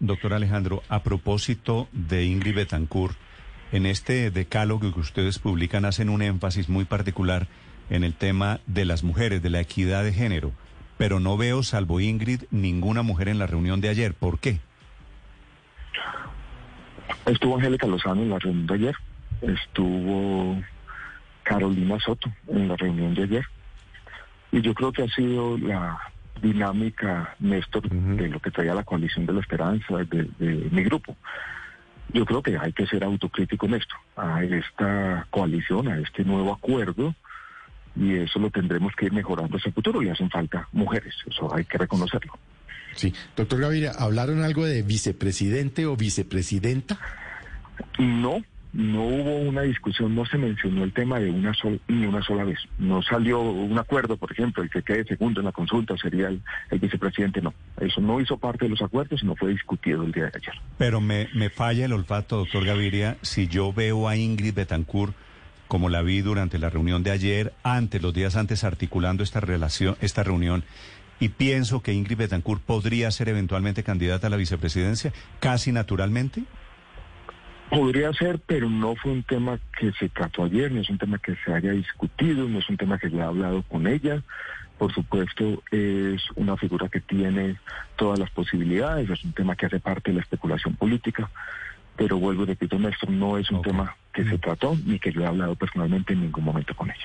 Doctor Alejandro, a propósito de Ingrid Betancourt, en este decálogo que ustedes publican hacen un énfasis muy particular en el tema de las mujeres, de la equidad de género, pero no veo, salvo Ingrid, ninguna mujer en la reunión de ayer. ¿Por qué? Estuvo Angélica Lozano en la reunión de ayer, estuvo Carolina Soto en la reunión de ayer, y yo creo que ha sido la dinámica, Néstor, de lo que traía la coalición de la esperanza, de, de mi grupo. Yo creo que hay que ser autocrítico en esto, a esta coalición, a este nuevo acuerdo, y eso lo tendremos que ir mejorando hacia el futuro. Y hacen falta mujeres, eso hay que reconocerlo. Sí, doctor Gaviria, ¿hablaron algo de vicepresidente o vicepresidenta? No, no hubo una discusión, no se mencionó el tema de una sola, ni una sola vez. No salió un acuerdo, por ejemplo, el que quede segundo en la consulta sería el, vicepresidente, no. Eso no hizo parte de los acuerdos y no fue discutido el día de ayer. Pero me, me falla el olfato, doctor Gaviria, si yo veo a Ingrid Betancourt como la vi durante la reunión de ayer, antes, los días antes, articulando esta relación, esta reunión, y pienso que Ingrid Betancourt podría ser eventualmente candidata a la vicepresidencia, casi naturalmente. Podría ser, pero no fue un tema que se trató ayer, no es un tema que se haya discutido, no es un tema que yo he hablado con ella. Por supuesto, es una figura que tiene todas las posibilidades, es un tema que hace parte de la especulación política pero vuelvo y repito, Néstor, no es un tema que se trató ni que yo he hablado personalmente en ningún momento con ella.